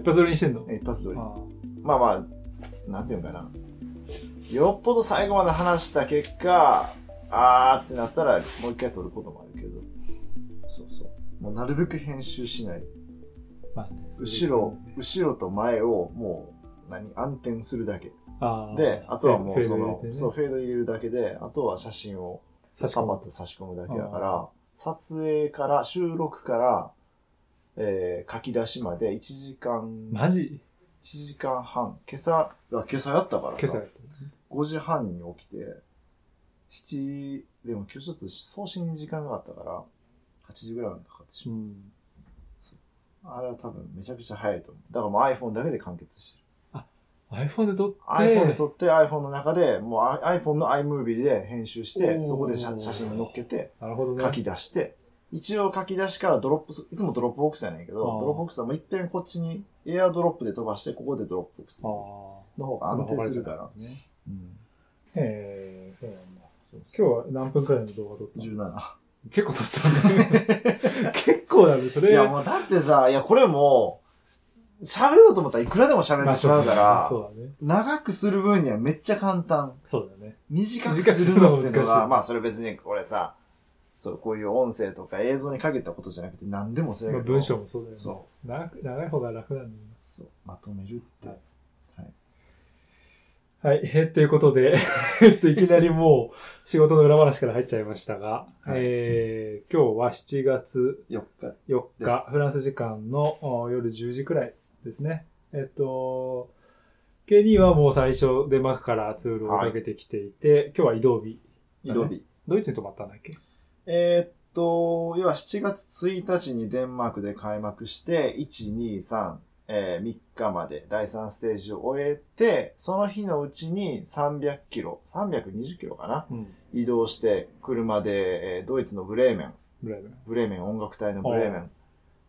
一発撮りにしてんの？一発撮り。あまあまあ、なんていうのかな。よっぽど最後まで話した結果、あーってなったら、もう一回撮ることもあるけど。そうそう。もうなるべく編集しない。まあね、後ろ、後ろと前をもう、何暗転するだけ。で、あとはもうそのフェード入れて、ねそう、フェード入れるだけで、あとは写真をパパッと差し込むだけだから、撮影から、収録から、えー書き出しまで1時間、マジ？1時間半。今朝、あ今朝やったからさ今朝やっ、た5時半に起きて、7、でも今日ちょっと送信に時間があったから、8時ぐらいまでかかってしまう。うん。あれは多分めちゃくちゃ早いと思う。だからもう iPhone だけで完結してる。iPhone で撮って、iPhone で撮って iPhone の中で、もう iPhone の iMovie で編集して、そこで写写真に載っけて、なるほどね。書き出して、一応書き出しからドロップす、いつもドロップボックスやねんけど、ドロップボックスはもう一遍こっちにエアドロップで飛ばして、ここでドロップボックスあのあ。方が安定するから。ね。うん。へえ、そうなんだ。そう今日は何分くらいの動画撮ったの？17。結構撮ったね。結構だね、それ。いやもうだってさ、いやこれも、喋ろうと思ったらいくらでも喋れてしまうから、そうだね。長くする分にはめっちゃ簡単。そうだね。短くするのっていうのはまあそれ別にこれさ、そう、こういう音声とか映像に限ったことじゃなくて何でもそうやけど。まあ文章もそうだよね。そ長く長い方が楽なんだよね。そう、まとめるって。はいはい。はい。えーということで、えっと、いきなりもう仕事の裏話から入っちゃいましたが、はいえー、今日は7月4日。4で日、すフランス時間のお夜10時くらいですね。えっと、ケニーはもう最初、デンマークからツールをかけてきていて、今日は移動日。移動日。ドイツに泊まったんだっけ？えーっと、要は7月1日にデンマークで開幕して、1、2、3、えー3日まで第3ステージを終えて、その日のうちに300キロ、320キロかなうん。移動して、車で、えードイツのブレーメン、ぐらいだね。ブレーメン音楽隊のブレーメン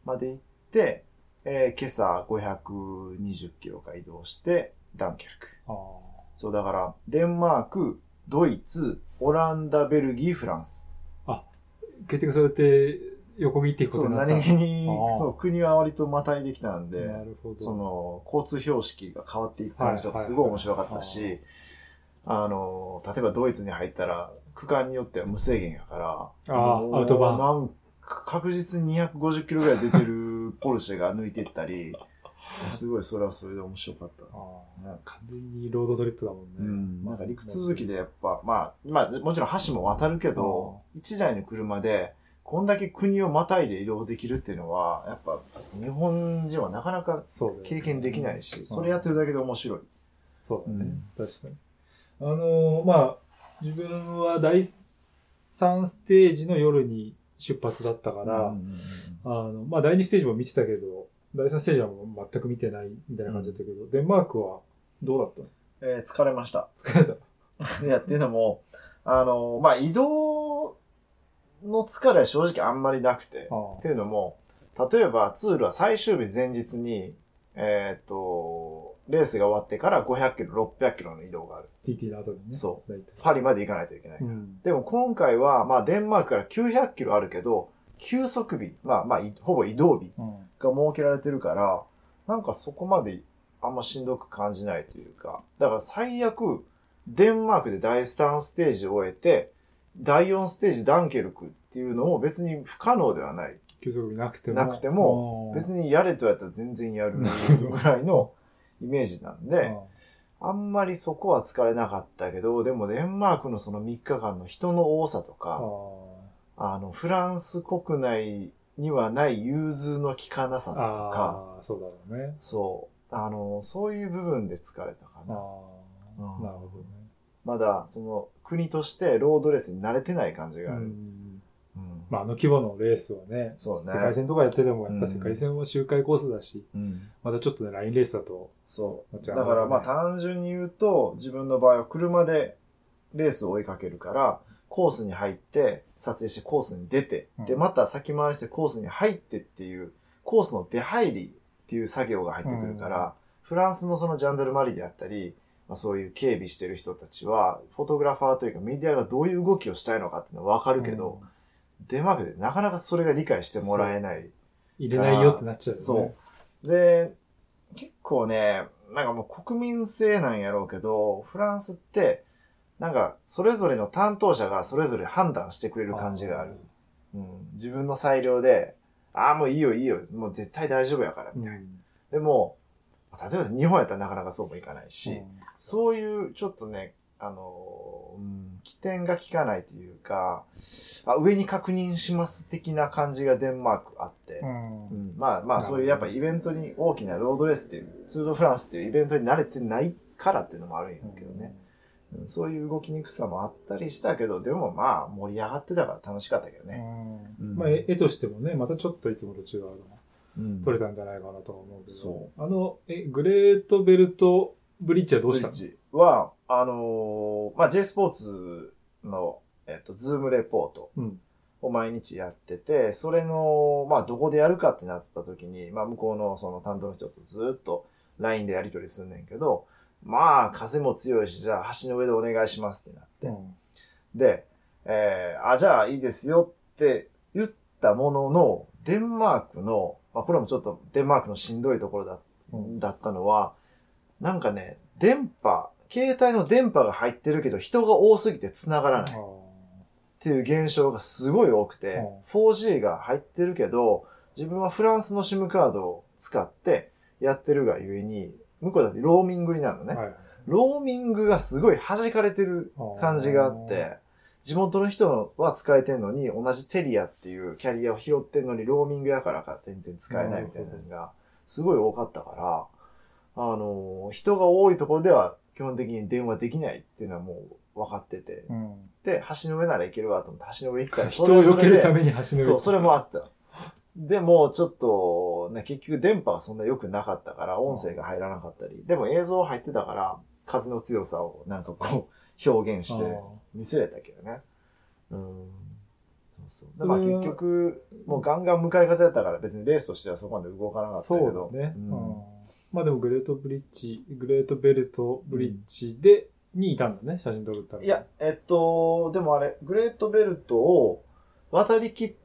まで行って、えー今朝520キロか移動して、ダンケルク。あそうだから、デンマーク、ドイツ、オランダ、ベルギー、フランス。あ。結局そうやって横切っていくこそう、とになった何気にそう、国は割とまたいできたんで、なるほど。その、交通標識が変わっていく感じとかはいすごい面白かったはいし、あの、例えばドイツに入ったら、区間によっては無制限やから、あーもうアウトバーン確実に250キロぐらい出てるポルシェが抜いていったり、すごいそれはそれで面白かった。完全にロードトリップだもんね。うん、なんか陸続きでやっぱ、まあ、まあ、もちろん橋も渡るけど、一台の車で、こんだけ国をまたいで移動できるっていうのは、やっぱ、日本人はなかなか経験できないし、それやってるだけで面白い。そうだね。確かに。あのーまあ、自分は第3ステージの夜に出発だったから、うんあの、まあ、第2ステージも見てたけど、第3ステージはもう全く見てないみたいな感じだったけど、デンマークはどうだったの？えー疲れました。疲れた。いや、っていうのも、あの、まあ、移動の疲れは正直あんまりなくて、あっていうのも、例えばツールは最終日前日に、えっ、と、レースが終わってから500キロ、600キロの移動がある。TT の後にね。。そう大体。パリまで行かないといけない。うん。でも今回は、まあデンマークから900キロあるけど、休息日、まあまあ、いほぼ移動日うん。が設けられてるから、なんかそこまであんましんどく感じないというか、だから最悪、デンマークで第3ステージを終えて、第4ステージダンケルクっていうのも別に不可能ではない。休息日なくても。なくても、別に、にやれとやったら全然やるぐらいの イメージなんで、あんまりそこは疲れなかったけど、でもデンマークのその3日間の人の多さとか、あの、フランス国内にはない融通の効かなさとか、ああ、そうだろうね。そう、あの、そういう部分で疲れたかああ、な。うんなるほどね。まだ、その、国としてロードレースに慣れてない感じがある。うん。うんまあ、あの規模のレースはね、そうね世。界戦とかやってても、やっぱうん世界戦は周回コースだし、うんまたちょっとね、ラインレースだと、そう。だからまあね単純に言うと、自分の場合は車でレースを追いかけるから、コースに入って、撮影してコースに出て、うんで、また先回りしてコースに入ってっていう、コースの出入りっていう作業が入ってくるから、フランスのそのジャンダルマリであったり、まあ、そういう警備してる人たちは、フォトグラファーというかメディアがどういう動きをしたいのかっていうのはわかるけど、デンマークでなかなかそれが理解してもらえない。入れないよってなっちゃう。そう。で、結構ね、なんかもう国民性なんやろうけど、フランスって、なんかそれぞれの担当者がそれぞれ判断してくれる感じがある。うん、自分の裁量で、ああ、もういいよいいよ、もう絶対大丈夫やから、みたいな。でも、例えば日本やったらなかなかそうもいかないし、うん。そういうちょっとね、あの、うん、起点が効かないというか、あ上に確認します的な感じがデンマークあって、うん。うん。まあまあそういうやっぱイベントに大きなロードレースっていう、ツールドフランスっていうイベントに慣れてないからっていうのもあるんやけどね。うんそういう動きにくさもあったりしたけど、でもまあ盛り上がってたから楽しかったけどうね。ん。うん。まあ、絵絵としてもね、またちょっといつもと違うの。がうん。撮れたんじゃないかなとは思うけど。そあの、え、グレートベルトブリッジはどうしたの？ブリッジは、あのーまあ J スポーツの、えっと、ズームレポート。うん。を毎日やってて、それの、まあどこでやるかってなった時に、まあ向こうのその担当の人とずっと LINE でやり取りすんねんけど、まあ風も強いし、じゃあ橋の上でお願いしますってなって。うんで、えーあ、じゃあいいですよって言ったものの、デンマークの、まあこれもちょっとデンマークのしんどいところだ,、うんだったのは、なんかね、電波、携帯の電波が入ってるけど人が多すぎて繋がらない。っていう現象がすごい多くて、うん 4G が入ってるけど、自分はフランスの SIM カードを使ってやってるがゆえに、向こうだってローミングになるのね。はい。ローミングがすごい弾かれてる感じがあって、地元の人は使えてんのに、同じテリアっていうキャリアを拾ってんのに、ローミングやからか全然使えないみたいなのが、すごい多かったから、あの、人が多いところでは基本的に電話できないっていうのはもう分かってて、うん。で、橋の上なら行けるわと思って、橋の上行ったら、人を避けるために橋の上そう、それもあった。でも、ちょっと、ね、結局電波がそんな良くなかったから、音声が入らなかったり、でも映像入ってたから、風の強さをなんかこう、表現して見せれたけどね。うん。そうそう。でまあ結局、もうガンガン向かい風だったから別にレースとしてはそこまで動かなかったけそうね。ううんんまあでもグレートブリッジ、グレートベルトブリッジで、にいたんだね、写真撮るったら。いや、えっと、でもあれ、グレートベルトを渡り切った、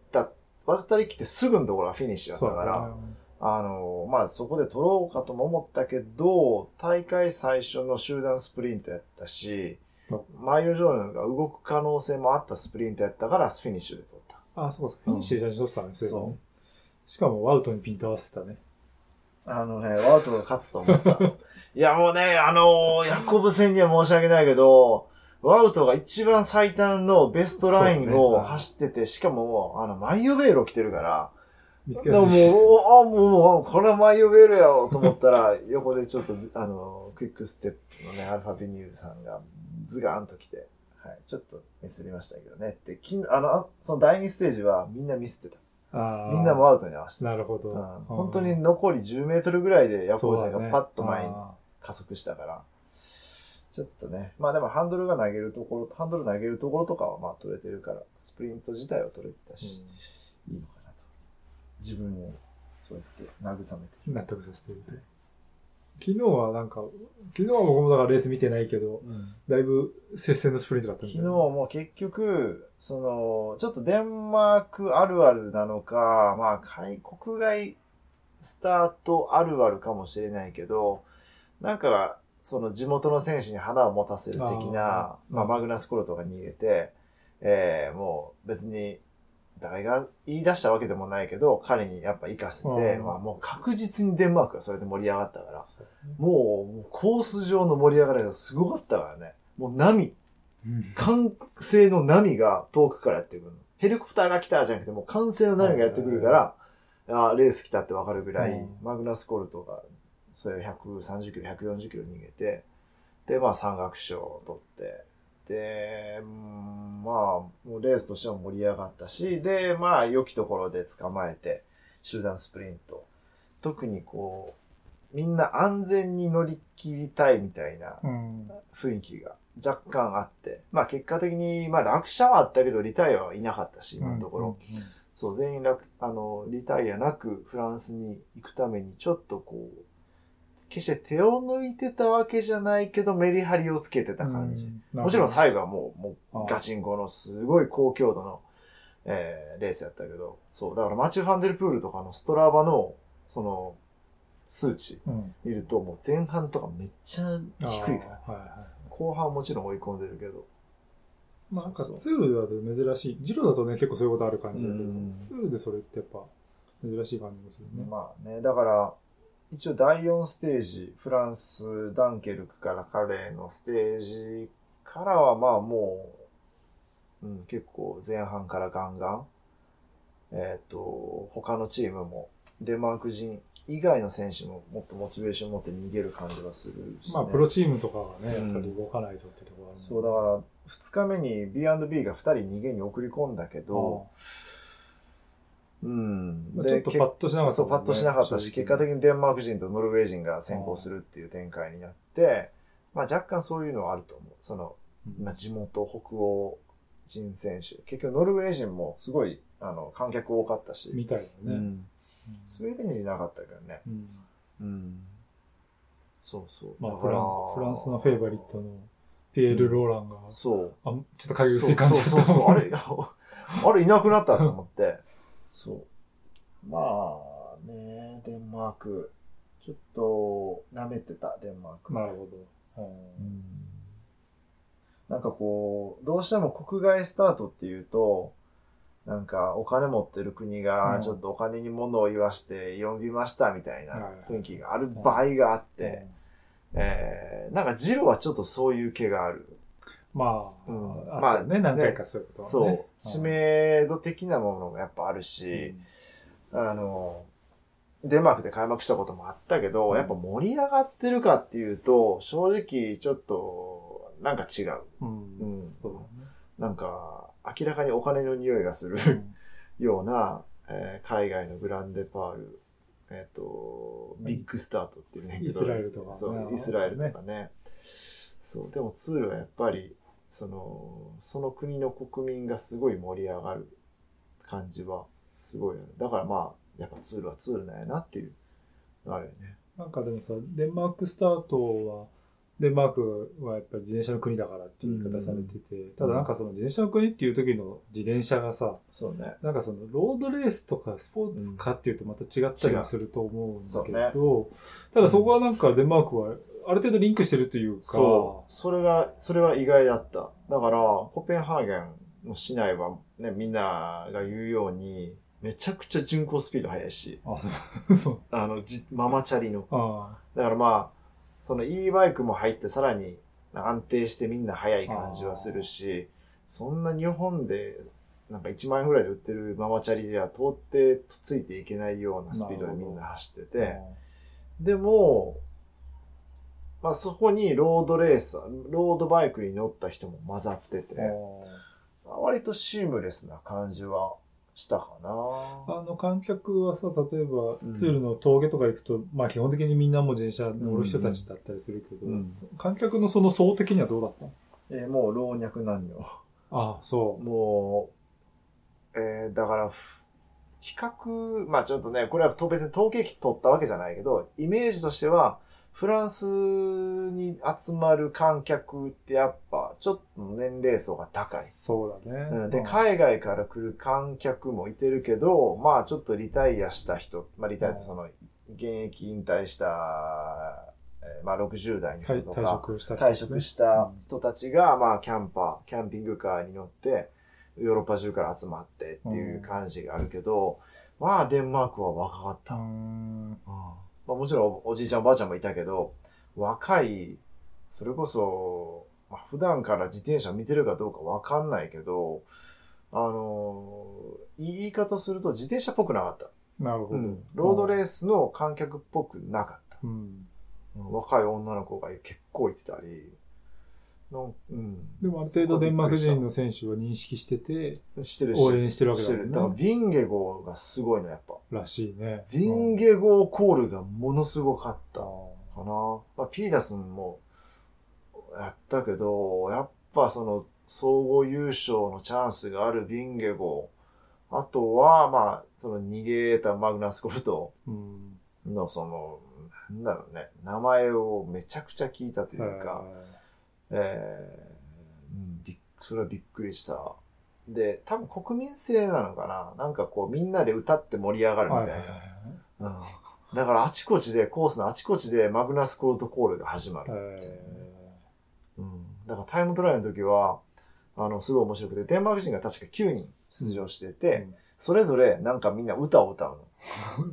渡り切ってすぐのところがフィニッシュだったから、ね。あの、まあ、そこで撮ろうかとも思ったけど、大会最初の集団スプリントやったしうん、マイヨジョーヌが動く可能性もあったスプリントやったから、フィニッシュで撮った。あ、そうか、フィニッシュで写真撮ってたんですよ、そうね。しかもワウトにピント合わせてたね。あのね、ワウトが勝つと思った。いや、もうね、あのヤコブセンには申し訳ないけど、ワウトが一番最短のベストラインを走ってて、しかもあの、マイヨベール着てるから、見つけもう、あ、もう、もうこれはマイヨベールやろと思ったら、横でちょっと、あの、クイックステップのね、アルファヴィニルさんがズガーンと来て、はい、ちょっとミスりましたけどね。って、きあの、あその第2ステージはみんなミスってた。みんなもワウトに合わせて。た。なるほど。うん。うん。本当に残り10メートルぐらいでヤコブさんがパッと前にあ加速したから、ちょっとね、まあでもハンドルが投げるところ、ハンドル投げるところとかはまあ取れてるから、スプリント自体は取れてたーし、いいのかなと。自分をそうやって慰めてうん納得させてるって。昨日はなんか、昨日は僕もだからレース見てないけど、だいぶ接戦のスプリントだったん昨日も結局、その、ちょっとデンマークあるあるなのか、まあ、海国外スタートあるあるかもしれないけど、なんか、その地元の選手に花を持たせる的な、まあ、マグナスコロトが逃げて、えー、もう別に、誰が言い出したわけでもないけど、彼にやっぱ活かせて、うんまあもう確実にデンマークがそれで盛り上がったから、もうコース上の盛り上がりがすごかったからね。もう波、歓声の波が遠くからやってくるの。ヘリコプターが来たじゃなくて、もう歓声の波がやってくるから、あレース来たってわかるぐらい、うん。マグナスコルトが、それを130キロ、140キロ逃げて、で、まあ山岳賞を取って、で、うんまあ、もうレースとしても盛り上がったし、で、まあ、良きところで捕まえて、集団スプリント。特にこう、みんな安全に乗り切りたいみたいなうん。雰囲気が若干あって、まあ結果的に、まあ落車はあったけど、リタイアはいなかったし、今のところ。うん。そう、全員楽、あの、リタイアなくフランスに行くために、ちょっとこう、決して手を抜いてたわけじゃないけど、メリハリをつけてた感じ。うんもちろん最後はもう、もうガチンコのすごい高強度のえーレースやったけど、そう、だからマチュー・ファンデルプールとかのストラバの、その、数値うん。見ると、もう前半とかめっちゃ低いから。あーはいは後半はもちろん追い込んでるけど。い。まあなんかツールだと珍しい。ジロだとね、結構そういうことある感じだけどうん、ツールでそれってやっぱ珍しい感じもするね。まあね、だから、一応第4ステージ、フランス、ダンケルクからカレーのステージからはまあもう、うん、結構前半からガンガン、えっ、と、他のチームも、デンマーク人以外の選手ももっとモチベーション持って逃げる感じがするし、ね。まあプロチームとかはね、やうん。っぱり動かないとってところあるそう、だから、二日目に B&B が二人逃げに送り込んだけど、うん。まあちょっとパッとしなかったそう、パッとしなかったし、結果的にデンマーク人とノルウェー人が先行するっていう展開になって、まあ若干そういうのはあると思う。その、うんまあ地元北欧人選手。結局ノルウェー人もすごい、あの、観客多かったし。みたいなね。うん。スウェーデン人いなかったけどね。うんうん。そうそう。まあフランス、フランスのフェイバリットのピエール・ローランが、そう。あ、ちょっと影薄い感じだったそうそうそう、あれ、あれいなくなったと思って。そう。まあね、デンマーク、ちょっと舐めてた、デンマーク。なるほど。うんなんかこう、どうしても国外スタートっていうと、なんかお金持ってる国うんがちょっとお金に物を言わして呼びましたみたいなはい雰囲気がある場合があって、えー、なんかジロはちょっとそういう気がある。まあ、うんあったね、何回かそういうことはね。そう。知名度的なものもやっぱあるうし、んあの、デンマークで開幕したこともあったけど、うんやっぱ盛り上がってるかっていうと、正直ちょっと、なんか違う。うんうん。そうなんか、明らかにお金の匂いがする。ような、えー海外のグランデパール、えっ、と、ビッグスタートっていうね。イスラエルとかねそう、イスラエルとかね。そう、でもツールはやっぱり、その、その国の国民がすごい盛り上がる感じは、すごいある。だからまあ、やっぱツールはツールなんやなっていうのあるよね。なんかでもさ、デンマークスタートは、デンマークはやっぱり自転車の国だからっていう言い方されてて、ただなんかその自転車の国っていう時の自転車がさ、そうね。なんかそのロードレースとかスポーツかっていうとまた違ったりもすると思うんだけど、ただそこはなんかデンマークはある程度リンクしてるというか、そう。それが、それは意外だった。だから、コペンハーゲンの市内はね、みんなが言うように、めちゃくちゃ巡航スピード速いし、あ、そう。あの、じママチャリの。あだからまあ、その e バイクも入ってさらに安定してみんな速い感じはするし、そんな日本で、なんか1万円ぐらいで売ってるママチャリじゃ到底ついていけないようなスピードでみんな走ってあて、でも、まあそこにロードレーサー、ロードバイクに乗った人も混ざってて、あ割とシームレスな感じはしたかな。あの観客はさ、例えばうん。ツールの峠とか行くと、まあ基本的にみんなも自転車乗る人たちだったりするけど、うん。観客のその層的にはどうだった？のえーもう老若男女。ああ、そもう、えー、だから、ふ比較、まあちょっとね、これはと別に統計取ったわけじゃないけど、イメージとしては、フランスに集まる観客ってやっぱ、ちょっと年齢層がう。高い。そうだね。うん、で、うん海外から来る観客もいてるけど、まあちょっとリタイアした人、まあリタイアってその、現役引退した、えーまあ60代の人とか、職した人退職した人たちが、まあ、キャンパー、キャンピングカーに乗って、ヨーロッパ中から集まってっていう感じがあるけど、まあ、デンマークは若かった。ううんん。まあ、もちろん、おじいちゃん、おばあちゃんもいたけど、若い、それこそ、まあ、普段から自転車見てるかどうかわかんないけど、あのー言い方すると自転車っぽくなかった。なるほど。うん。ロードレースの観客っぽくなかった。うん。うん若い女の子が結構いてたり、うん。でもある程度デンマーク人の選手は認識してて、してるし。応援してるわけ。だもんだから、ね。ビンゲゴーがすごいの、やっぱ。らしいね。ビンゲゴーコールがものすごかったかあな。まあ、ピーダスンもやったけど、やっぱその、総合優勝のチャンスがあるビンゲゴー。あとは、まあ、その逃げたマグナスコルト。のその、なんだろうね、名前をめちゃくちゃ聞いたというか、えーそれはびっくりしたで、多分国民性なのかななんかこうみんなで歌って盛り上がるみたいな。はいはいはいうんだからあちこちで、コースのあちこちでマグナスコールトコールが始まる。えうん。だからタイムトライアルの時は、あの、すごい面白くて、デンマーク人が確か9人出場してて、うんそれぞれなんかみんな歌を歌う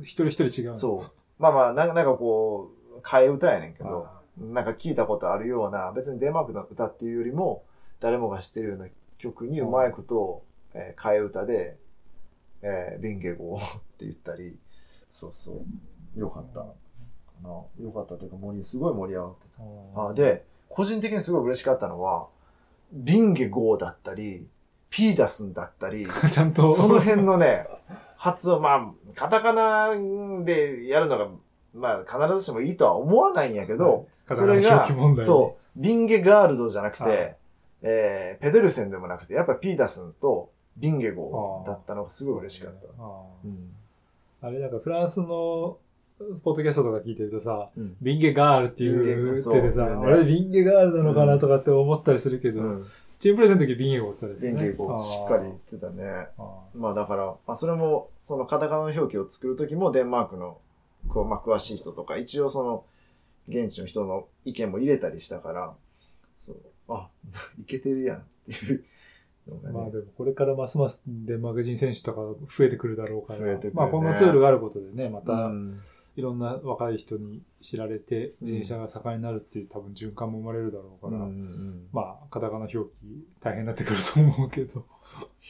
ー 一人一人違う。そう。まあまあ、なんかなんかこう、替え歌やねんけど、あなんか聞いたことあるような、別にデンマークの歌っていうよりも、誰もが知ってるような曲にうまいことを、えー替え歌で、えー、ビンゲゴー って言ったり、そうそう。よかった。あのよかったというか、盛り、すごい盛り上がってた。あで、個人的にすごい嬉しかったのは、ビンゲゴーだったり、ピーダスンだったり、ちゃんと。その辺のね、発音、まあ、カタカナでやるのが、まあ、必ずしもいいとは思わないんやけど、はい、それがそう、ビンゲガールドじゃなくて、はい。えー、ペデルセンでもなくて、やっぱピーダスンとビンゲゴーだったのがすごい嬉しかった。あれなん。かフランスのポッドキャストとか聞いてるとさ、うん。ビンゲガールっていビンうゲ手でさ、あれビンゲガールなのかなとかって思ったりするけど、うん。チームプレゼンの時ビンゲゴーって言ってたですね。ゲゴー。しっかり言ってたね。あまあだから、まあそれも、そのカタカナの表記を作るときもデンマークの、こう、まあ詳しい人とか、一応その、現地の人の意見も入れたりしたから、そう、あ、いけてるやんっていうのがね。ーまあでもこれからますますデンマーク人選手とか増えてくるだろうから、増えてくるねまあこんなツールがあることでね、またうんいろんな若い人に知られて自転車が盛んになるっていう多分循環も生まれるだろうから、うんうんまあカタカナ表記大変になってくると思うけど。い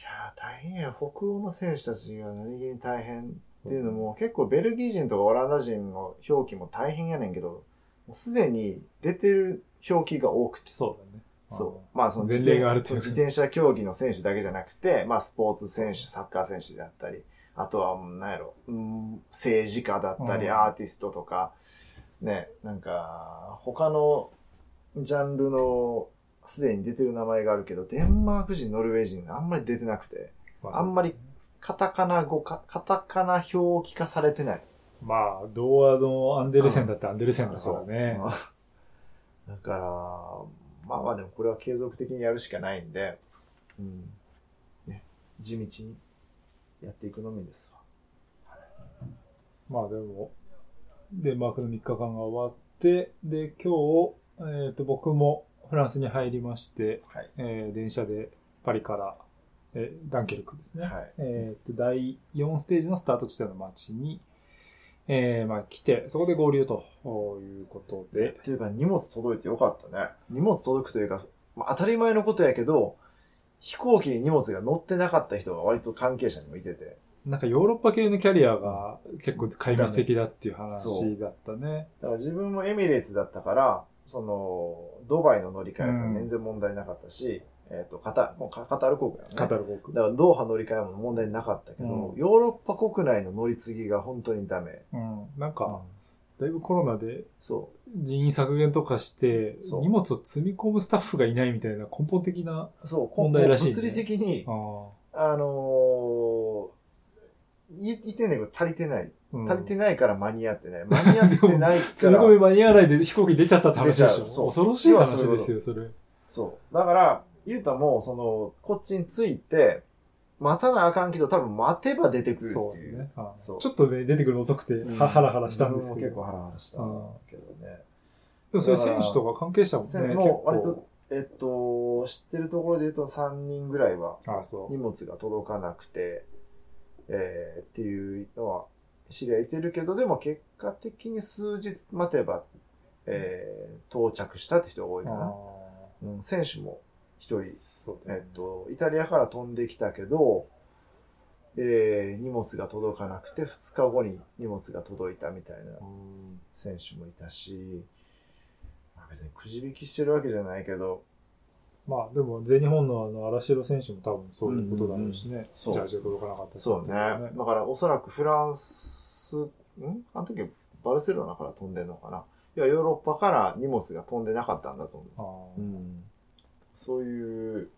やー大変や。北欧の選手たちが何気に大変っていうのも、結構ベルギー人とかオランダ人の表記も大変やねんけど、もうすでに出てる表記が多くて。そうだね。そう。まあその前例があるという自転車競技の選手だけじゃなくて、まあスポーツ選手、サッカー選手であったり、あとは、うんなんやろ、うん、政治家だったり、うんアーティストとか、ね、なんか、他のジャンルのすでに出てる名前があるけど、デンマーク人、ノルウェー人あんまり出てなくて、まあんまりカタカナ語か、カタカナ表記化されてない。まあ、童話のアンデルセンだってアンデルセンだからね。うん だから、まあまあでもこれは継続的にやるしかないんで、うん。ね、地道にやっていくのみですわ。まあでも、デンマークの3日間が終わって、で、今日、えっ、と、僕もフランスに入りまして、はい。えー電車でパリから、えーダンケルクですね。はいえっ、と、第4ステージのスタート地点の街に、えーまあ来て、そこで合流ということえ、でっ、ていうか荷物届いてよかったね。荷物届くというか、まあ当たり前のことやけど、飛行機に荷物が乗ってなかった人が割と関係者にもいてて、なんかヨーロッパ系のキャリアが結構壊滅的だっていう話だったね。だから自分もエミレーツだったから、その、ドバイの乗り換えが全然問題なかったし、えっ、と、カタ、もうカカタール航空やね。カタール航空だからドーハ乗り換えも問題なかったけど、うんヨーロッパ国内の乗り継ぎが本当にダメ。うん。なんか、だいぶコロナでそ人員削減とかして、荷物を積み込むスタッフがいないみたいな根本的な、う。そう、問題らしいね物理的にあ、あのーい、いてんねんけど足りてない。うん足りてないから間に合ってない。間に合ってないか 積みら。込み間に合わないで飛行機出ちゃったって話でしょ？そう恐ろしい話ですよ、それ。そう。だから、ゆうたも、その、こっちに着いて、待たなあかんけど、多分待てば出てくるそうっていう。ね。あそうちょっとね、出てくるの遅くて、うんはハラハラしたんですけど。結構ハラハラしたけどね。でもそれ選手とか関係者もね、もう割と構。、えっと、知ってるところで言うと3人ぐらいはあそう。荷物が届かなくて、えーっていうのは知り合いいてるけど、でも結果的に数日待てば、えー到着したって人が多いかあな。うん、選手も一人えっと、イタリアから飛んできたけど、えー荷物が届かなくて2日後に荷物が届いたみたいなうん。選手もいたし、まあ、別にくじ引きしてるわけじゃないけど、まあでも全日本のあの荒城選手も多分そういうことだろうしね。そう。ジャージが届かなかったそうね。だからおそらくフランス、ん？あの時バルセロナから飛んでんのかな。いや、ヨーロッパから荷物が飛んでなかったんだと思う。うん。そういう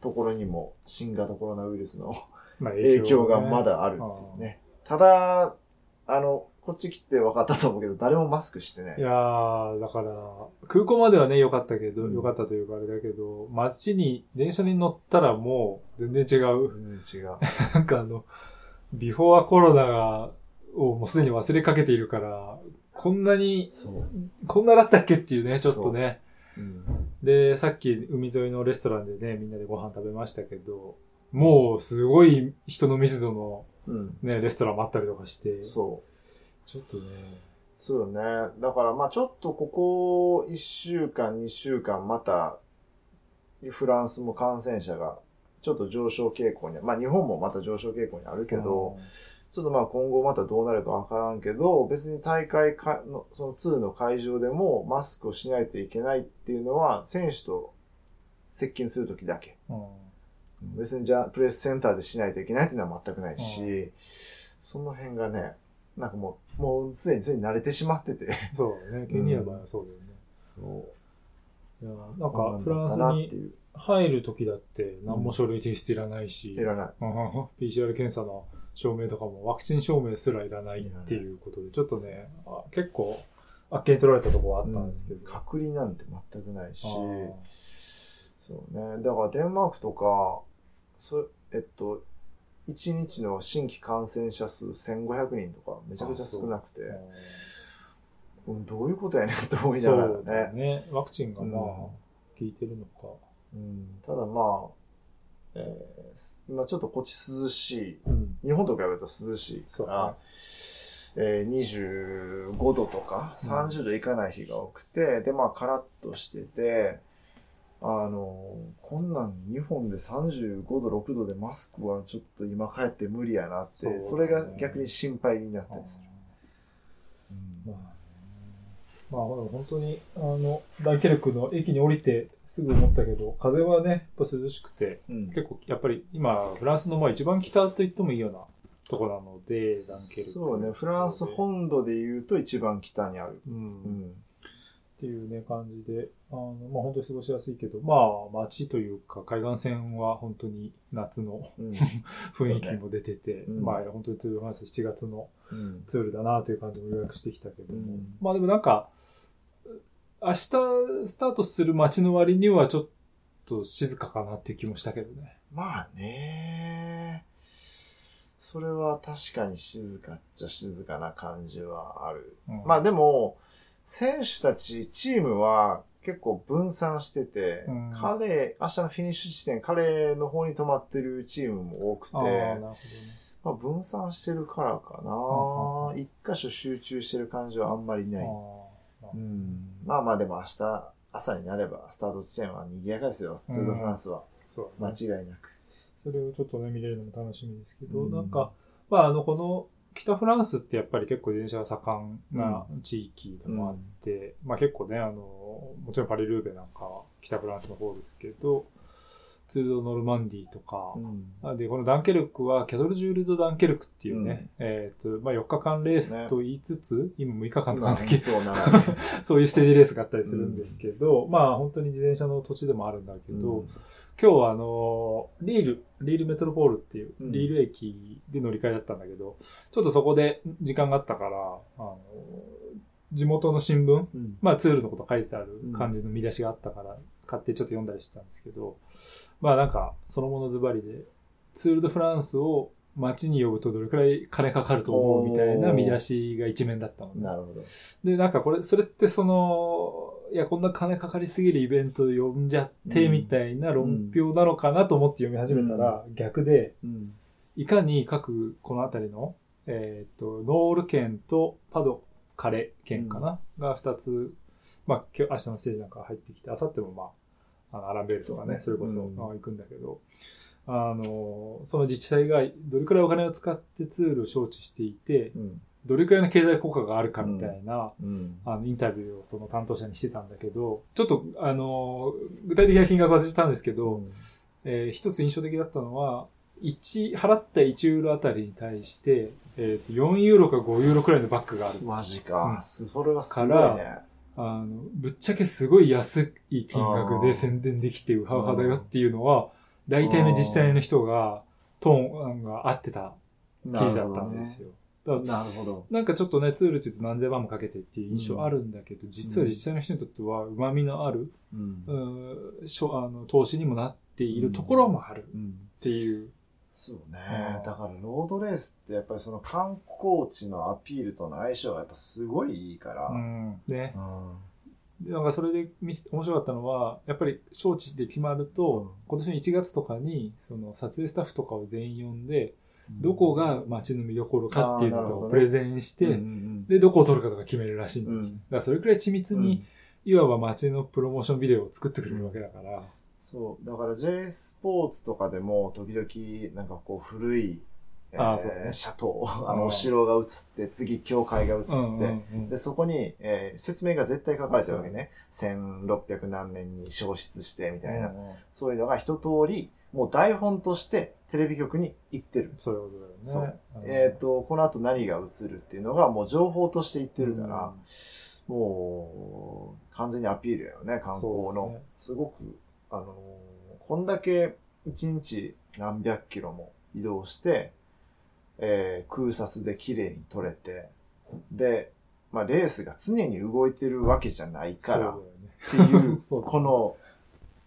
ところにも新型コロナウイルスのまあ 影響がまだあるっていうね。ただ、あの、こっち来て分かったと思うけど、誰もマスクしてねい。やー、だから、空港まではね、良かったけど、うん良かったというかあれだけど、街に、電車に乗ったらもう全然違う。全然違う。なんかあの、ビフォーコロナが、をもうすでに忘れかけているから、こんなに。こんなだったっけっていうね、ちょっとね。うん。で、さっき海沿いのレストランでね、みんなでご飯食べましたけど、もうすごい人の密度のうん。ね、レストランもあったりとかして、そう。ちょっとね、そうよね。だからまあちょっとここ1週間、2週間また、フランスも感染者がちょっと上昇傾向に、まあ日本もまた上昇傾向にあるけど、ちょっとまあ今後またどうなるかわからんけど、別に大会かの、その2の会場でもマスクをしないといけないっていうのは、選手と接近するときだけ。うん、別にじゃあプレスセンターでしないといけないっていうのは全くないし、うその辺がね、なんかもう、もうすでにそれに慣れてしまってて。そうだね、ケニアの場合はそうだよね。そう。いやなんか、フランスに。入るときだって何も書類提出いらないし、いらない。うん PCR 検査の証明とかもワクチン証明すらいらないっていうことで、ちょっとね、あ結構、あっけに取られたところはあったんですけど。隔離なんて全くないしそうね。だからデンマークとか、そえっと、1日の新規感染者数1500人とかめちゃくちゃ少なくて、うんどういうことやねんと思いながらね。ね。ワクチンがまあ、うん効いてるのか。うんただまあ、えーす今ちょっとこっち涼しい。うん。日本と比べると涼しいそうから、えー、25度とかうん30度いかない日が多くて、で、まあ、カラッとしてて、あの、こんなん日本で35度、6度でマスクはちょっと今帰って無理やなって、そねそれが逆に心配になったりする。まあね、まあ、本当に、あの、ダンケルクの駅に降りてすぐ思ったけど、風はね、やっぱ涼しくて、うん結構、やっぱり今、フランスのまあ一番北と言ってもいいようなとこなので、ダンケルク。そうね、フランス本土で言うと一番北にある。うん。うん。っていうね、感じで、あの、まあ本当に過ごしやすいけど、まあ街というか海岸線は本当に夏のうん。雰囲気も出てて、うんまあ本当にツールフランス7月のうん。ツールだなという感じも予約してきたけども、うんまあでもなんか、明日スタートする街の割にはちょっと静かかなっていう気もしたけどね。まあね。それは確かに静かっちゃ静かな感じはある。うんまあでも、選手たち、チームは結構分散してて、うん彼、明日のフィニッシュ地点、彼の方に止まってるチームも多くて、ね。まあ分散してるからかな、うん一箇所集中してる感じはあんまりない。うん、まあまあでも明日、朝になればスタート地点は賑やかですよ、ツール・ド・フランスは。そう。間違いなく。それをちょっとね、見れるのも楽しみですけど、うん。なんか、まあ、あの、この、北フランスってやっぱり結構電車が盛んな地域でもあって、まあ結構ね、あの、もちろんパリルーベなんかは北フランスの方ですけど、ツール・ド・ノルマンディとか、うん。で、このダンケルクは、キャドル・ジュール・ド・ダンケルクっていうね、えっ、と、まあ4日間レースと言いつつ、今6日間とかだっけそうな。そういうステージレースがあったりするんですけど、まあ本当に自転車の土地でもあるんだけど、今日はあの、リール、リールメトロポールっていう、うん。リール駅で乗り換えだったんだけど、ちょっとそこで時間があったから、あの、地元の新聞、うん。まあツールのこと書いてある感じの見出しがあったから、買ってちょっと読んだりしてたんですけど、まあなんか、そのものズバリで、ツール・ド・フランスを街に呼ぶとどれくらい金かかると思うみたいな見出しが一面だったのね。なるほど。で、なんかこれ、それってその、いや、こんな金かかりすぎるイベント呼んじゃって、うんみたいな論評なのかなと思って読み始めたら、逆で、うん。いかに各この辺りの、えっ、と、ノール県とパドカレ県かな、が二つ、まあ、今日、明日のステージなんか入ってきて、明後日もまあ、あのアランベールとかね、それこそ、行くんだけど、あの、その自治体がどれくらいお金を使ってツールを招致していて、うん。どれくらいの経済効果があるかみたいな、うん。あの、インタビューをその担当者にしてたんだけど、ちょっと、あの、具体的な金額忘れてたんですけど、えー一つ印象的だったのは、1、払った1ユーロあたりに対して、えーと4ユーロか5ユーロくらいのバッグがある。マジうか。んそれはすごいかね。あの、ぶっちゃけすごい安い金額で宣伝できてウハウハだよっていうのは、大体の自治体の人が、トーンが合ってた記事だったんですよ。なるほど。なんかちょっとね、ツールって言うと何千万もかけてっていう印象あるんだけど、実は実際の人にとっては旨味のある、うんう。あの投資にもなっているところもあるっうんていう。そうね。うん。だだからロードレースってやっぱりその観光地のアピールとの相性がやっぱすごいいいから。うん。ね。うん。でなんかそれで見せ面白かったのは、やっぱり招致で決まると、うん。今年の1月とかに、その撮影スタッフとかを全員呼んで、どこが街の見どころかっていうのをプレゼンして、うんうんで、どこを撮るかとか決めるらしいんだよ、うん。だからそれくらい緻密うん。に、いわば街のプロモーションビデオを作ってくれるわけだから、そう。だから J スポーツとかでも時々なんかこう古い、えーねシャトー、あうんのお城が映って、次教会が映って、うんうんうんで、そこに、えー説明が絶対書かれてるわけね。1600何年に消失してみたいな。うんうんそういうのが一通り、もう台本としてテレビ局に行ってる。そういうことだよね。うんえっ、と、この後何が映るっていうのがもう情報として言ってるから、もう完全にアピールやよね、観光の。そうねすごく、あのーこんだけ一日何百キロも移動して、えー空撮で綺麗に撮れて、で、まあレースが常に動いてるわけじゃないから、ってい う、この、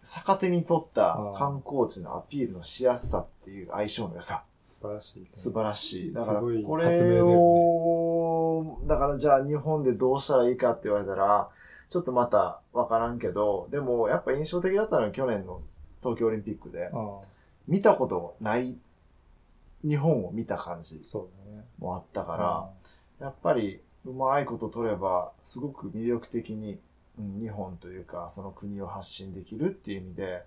逆手に取った観光地のアピールのしやすさっていう相性の良さ。素晴らしいね、素晴らしい。だから、これを、だからじゃあ日本でどうしたらいいかって言われたら、ちょっとまたわからんけど、でもやっぱ印象的だったのは去年の東京オリンピックで、あ見たことない日本を見た感じ。もあったから、やっぱりうまいこと取れば、すごく魅力的に、うん日本というか、その国を発信できるっていう意味で、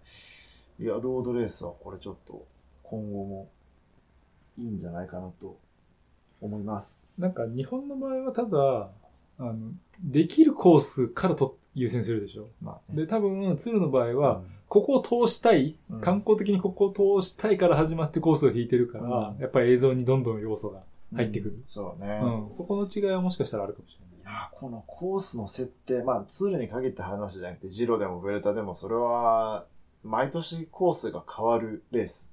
いや、ロードレースはこれちょっと今後もいいんじゃないかなと思います。なんか日本の場合はただ、あの、できるコースからと優先するでしょ。まあね。で、多分、ツールの場合は、うんここを通したい、うん観光的にここを通したいから始まってコースを引いてるから、うんやっぱり映像にどんどん要素が入ってくるうん。そうね。うん、そこの違いはもしかしたらあるかもしいやーこのコースの設定、まあツールに限った話じゃなくて、ジロでもベルタでもそれは、毎年コースが変わるレース。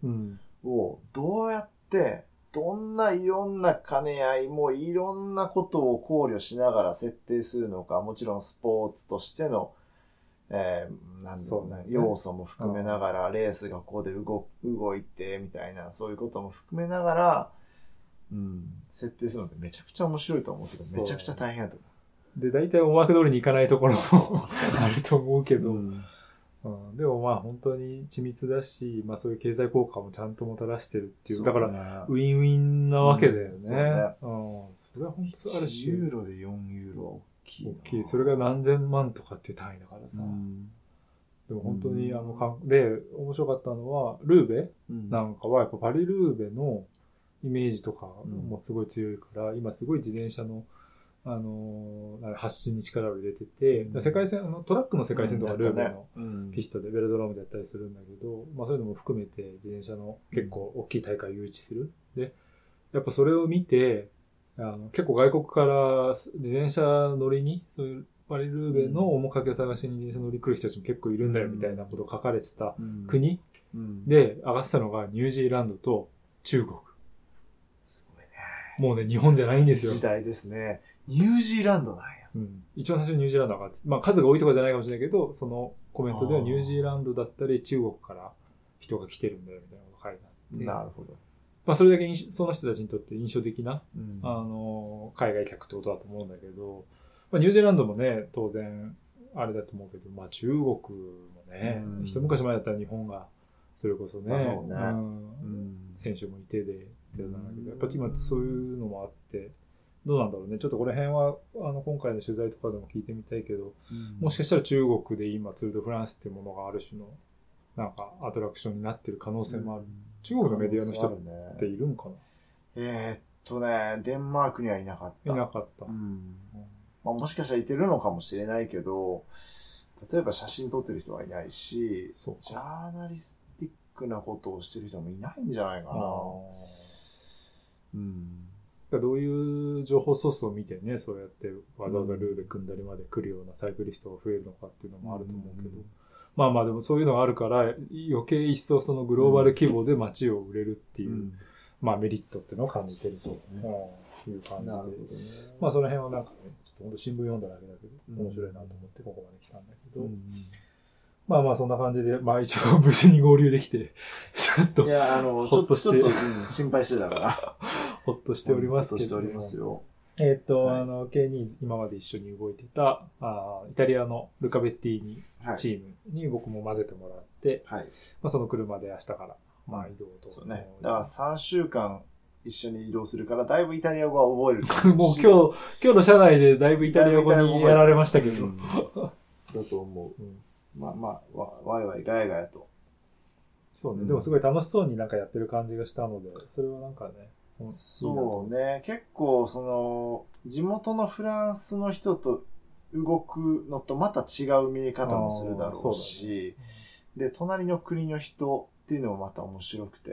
をどうやって、どんないろんな兼ね合いもいろんなことを考慮しながら設定するのか、もちろんスポーツとしての、えー、なんだろうなね。要素も含めながら、レースがここで動動いて、みたいな、そういうことも含めながら、うん、設定するのってめちゃくちゃ面白いと思うけど、めちゃくちゃ大変だとで、大体思惑通りにいかないところも あると思うけど、思う。うんうん、でもまあ本当に緻密だし、まあそういう経済効果もちゃんともたらしてるっていう、だから、らウィンウィンなわけだよね。うんそうねうん。それは本当ある1し、ユーロで4ユーロは大きいな。大きい。それが何千万とかっていう単位だからさ。うんでも本当に、うんあの、かんで、面白かったのは、ルーベうんなんかは、やっぱパリルーベのイメージとかもすごい強いから、今すごい自転車の、あのー発信に力を入れてて、うん世界戦、あのトラックの世界戦とかルーベのうんピストでベルドロームでやったりするんだけど、まあそういうのも含めて自転車の結構大きい大会を誘致する。で、やっぱそれを見て、あの結構外国から自転車乗りに、そういうパリルーベの面影を探しに自転車乗り来る人たちも結構いるんだよみたいなことを書かれてたうん国うんで上がってたのがニュージーランドと中国。すごいね。もうね、日本じゃないんですよ。時代ですね。ニュージーランドなんや。うん、一番最初にニュージーランドが上がって、まあ数が多いとかじゃないかもしれないけど、そのコメントではニュージーランドだったり中国から人が来てるんだよみたいなことが書いてあって。なるほど。まあそれだけその人たちにとって印象的な、うんあの、海外客ってことだと思うんだけど、まあ、ニュージーランドもね、当然、あれだと思うけど、まあ中国もね、うん一昔前だったら日本が、それこそね、ねうんうん選手もいてで、ってなんだけど、やっぱり今そういうのもあって、どうなんだろうね。ちょっとこの辺は、あの、今回の取材とかでも聞いてみたいけど、もしかしたら中国で今、ツール・ド・フランスっていうものがある種の、なんか、アトラクションになってる可能性もある。中国のメディアの人っねているんかえーっとね、デンマークにはいなかった。ないなかった。うんまあ、もしかしたらいてるのかもしれないけど、例えば写真撮ってる人はいないし、ジャーナリスティックなことをしてる人もいないんじゃないかな。うん。どういう情報ソースを見てね、そうやってわざわざルーベ組んだりまで来るようなサイクリストが増えるのかっていうのもあると思うけど、うんまあまあでもそういうのがあるから、余計一層そのグローバル規模で街を売れるっていう、うん。まあメリットっていうのを感じてると。そうね。うん。いう感じで。ね。まあその辺はなんかね、ちょっと本当新聞読んだだけだけうん。ど、面白いなと思ってここまで来たんだけど、うんまあまあそんな感じで、まあ一応無事に合流できて、ちょっといや、あの、ちょっと、心配してたから。ほっとしておりますけども。ほっとしておりますよ。えっ、と、はいあの、K2 今まで一緒に動いてた、あーイタリアのルカベッティーニはい。チームに僕も混ぜてもらって、はい。まあその車で明日から、まあ移動と。そうね。だから3週間一緒に移動するから、だいぶイタリア語は覚える もうし今日、今日の車内でだいぶイタリア語にやられましたけど。うんだと思う。うんまあまあ、わわいわいガヤガヤと。そうね、うんでもすごい楽しそうになんかやってる感じがしたので、それはなんかね、うんそうね。結構、その、地元のフランスの人と動くのとまた違う見え方もするだろうし、で、隣の国の人っていうのもまた面白くて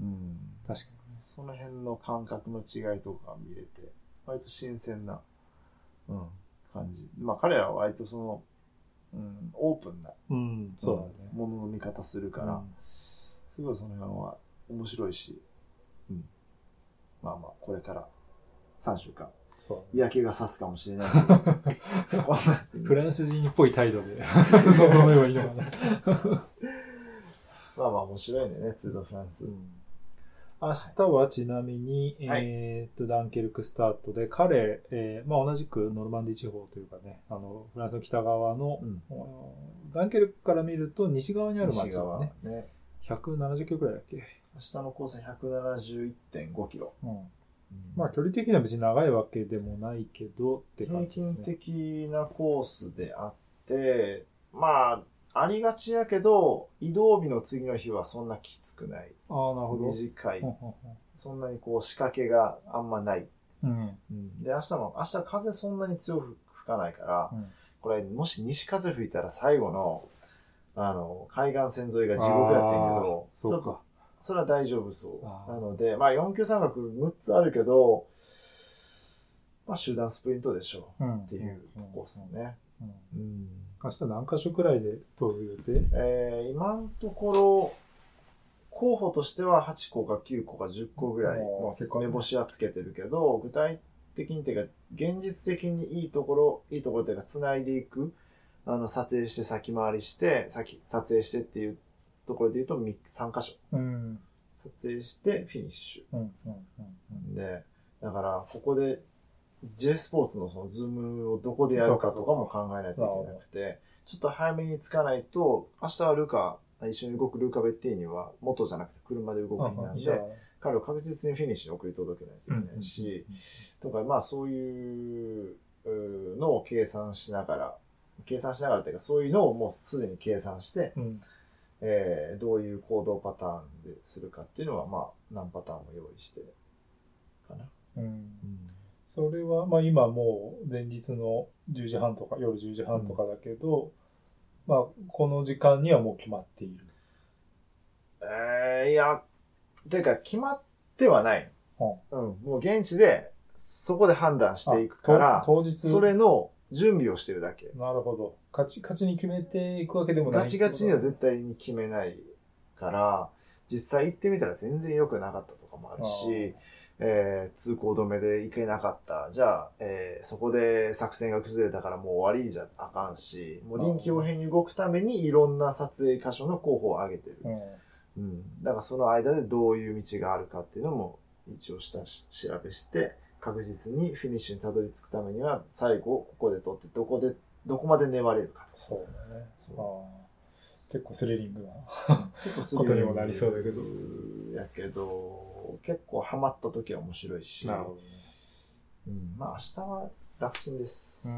うん。ー確かその辺の感覚の違いとかが見れて、割と新鮮な、うん、感じ。まあ彼らは割とその、うん、オープンな、に。うん、そうだね。ものの見方するから、うん。すごいその辺は面白いし、うん。まあまあ、これから。3週間、そう嫌気がさすかもしれない フランス人っぽい態度で。臨めばいいのかな。まあまあ面白いんだよね、ツードフランス。明日はちなみに、はいえーっと、ダンケルクスタートで、彼、えーまあ同じくノルマンディ地方というかね、あの、フランスの北側の、うんダンケルクから見ると西側にある西町だ側ね。ね。170キロくらいだっけ、明日のコース171.5キロ。うん、まあ距離的には別に長いわけでもないけどって平感じ、均的なコースであって、まあ、ありがちやけど、移動日の次の日はそんなきつくない。ああ、なるほど。短いうん。そんなにこう仕掛けがあんまない。うんで、明日も、明日風そんなに強く吹かないから、うんこれもし西風吹いたら最後の、あの、海岸線沿いが地獄やってんけど、そうか。それは大丈夫そあう。ーなので、まあ4級三角6つあるけど、まあ集団スプリントでしょう。うんっていうとこですね。うんうん明日何箇所くらいで通る予定？えー今のところ、候補としては8個か9個か10個ぐらい、おーも結構う目星はつけてるけど、具体的にっていうか、現実的にいいところ、いいところっていうか、繋いでいく、あの、撮影して先回りして、先、撮影してっていうところで言うと3、3箇所。うん。撮影してフィニッシうん。うん。うんュ。で、だから、ここで J スポーツのそのズームをどこでやるかとかも考えないといけなくて、ちょっと早めに着かないと、明日はルカ、一緒に動くルカ・ベッティーニは、元じゃなくて車で動く日なんで、彼を確実にフィニッシュに送り届けないといけないし、とか、まあそういううーのを計算しながら、計算しながらっていうか、そういうのをもうすでに計算して、うん。えーどういう行動パターンでするかっていうのは、まあ何パターンも用意して、かな。うん。それは、まあ今もう前日の10時半とか、夜10時半とかだけど、まあこの時間にはもう決まっている。えー、いや、てか決まってはない。うん。もう現地で、そこで判断していくから当日。それの準備をしてるだけ。なるほど。勝ち、勝ちに決めていくわけでもないガチガチには絶対に決めないから、実際行ってみたら全然良くなかったとかもあるし、えー通行止めで行けなかった。じゃあ、えーそこで作戦が崩れたからもう終わりじゃあかんし、もう臨機応変に動くためにいろんな撮影箇所の候補を挙げてる。うん。うん。だからその間でどういう道があるかっていうのも一応下し調べして、確実にフィニッシュにたどり着くためには、最後ここで撮って、どこで、どこまで粘れるか。そうだね。そう結構スリリングな。結構すことにもなりそうだけど。やけど、結構ハマった時は面白いし。なるほどね。うん。まあ明日は楽ちんです。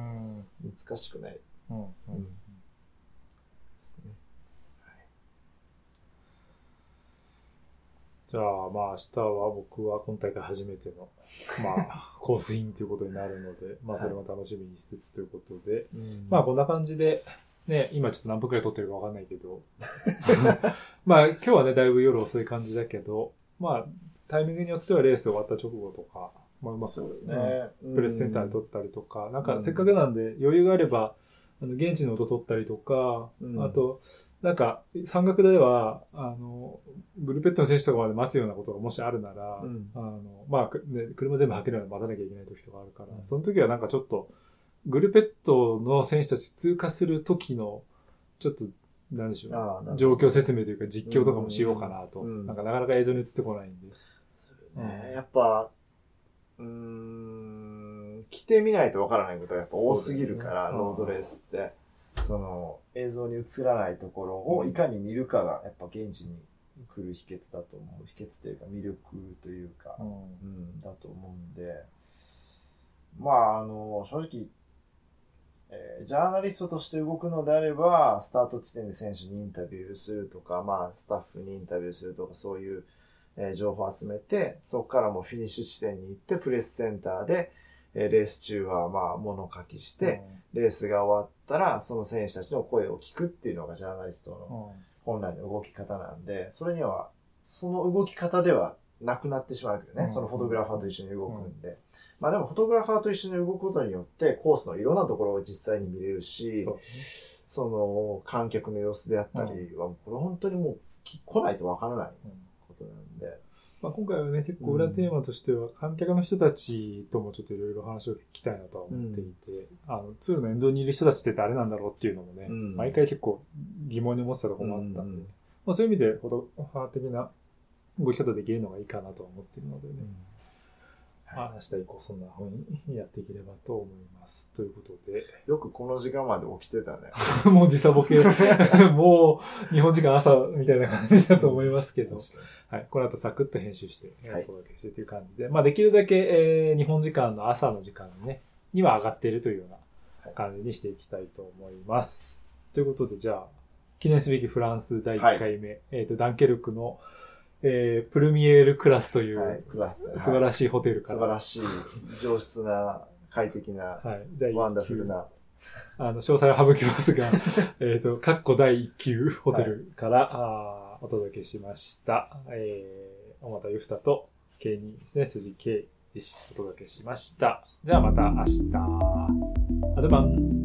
難しくない。うん。うん。うんですね。じゃあ、まあ明日は僕は今大会初めての、まあ、コースインということになるので、まあそれも楽しみにしつつということで、うんまあこんな感じで、ね、今ちょっと何分くらい撮ってるかわかんないけど、まあ今日はね、だいぶ夜遅い感じだけど、まあタイミングによってはレース終わった直後とか、まあうまく、ねうんプレスセンターで撮ったりとか、なんかせっかくなんで余裕があれば、あの現地の音撮ったりとか、うんあと、なんか、山岳では、あの、グルペットの選手とかまで待つようなことがもしあるなら、うんあの、まあ、ね、車全部履けるので待たなきゃいけない時とかあるから、うんその時はなんかちょっと、グルペットの選手たち通過する時の、ちょっと、なんでしょう、状況説明というか実況とかもしようかなと。うん。なん。かなかなか映像に映ってこないんで。ね。やっぱ、うーん、来てみないとわからないことがやっぱ多すぎるから、ね。ロードレースって。その、映像に映らないところをいかに見るかが、やっぱ現地に来る秘訣だと思う。秘訣というか、魅力というか、うん。うん、だと思うんで、まあ、あの、正直、えージャーナリストとして動くのであれば、スタート地点で選手にインタビューするとか、まあ、スタッフにインタビューするとか、そういう、えー情報を集めて、そこからもうフィニッシュ地点に行って、プレスセンターで、えーレース中は、まあ、物書きして、レースが終わったら、その選手たちの声を聞くっていうのがジャーナリストのうん。本来の動き方なんで、それには、その動き方ではなくなってしまうけどね、うん。そのフォトグラファーと一緒に動くんで。まあでも、フォトグラファーと一緒に動くことによって、コースのいろんなところを実際に見れるし、そうその観客の様子であったりは、これ本当にもうき来ないとわからないことなんで。まあ、今回はね、結構裏テーマとしては、観客の人たちともちょっといろいろ話を聞きたいなとは思っていて、あの、ツールの沿道にいる人たちって誰なんだろうっていうのもね、うん。毎回結構疑問に思ってたところもあったんで、うんうんまあ、そういう意味で、フォトグラファー的な動き方できるのがいいかなとは思っているのでね、まあ、明日以降そんな風にやっていければと思います。ということで、よくこの時間まで起きてたね。もう時差ボケ、もう日本時間朝みたいな感じだと思いますけど、はい。この後サクッと編集して、お届けしてという感じで、まあできるだけ、えー日本時間の朝の時間にね、には上がっているというような感じにしていきたいと思います。ということで、じゃあ、記念すべきフランス第1回目、えっ、と、ダンケルクの、えープルミエールクラスという、はいクラスはい素晴らしいホテルから、素晴らしい、上質な、快適な、はい、第ワンダ1級、フルな。あの、詳細は省きますが、えっと、カッコ第1級ホテルから、あーお届けしました。えー、小俣ゆふたと、K にですね、辻 K でしお届けしました。じゃあまた明日。アドバン。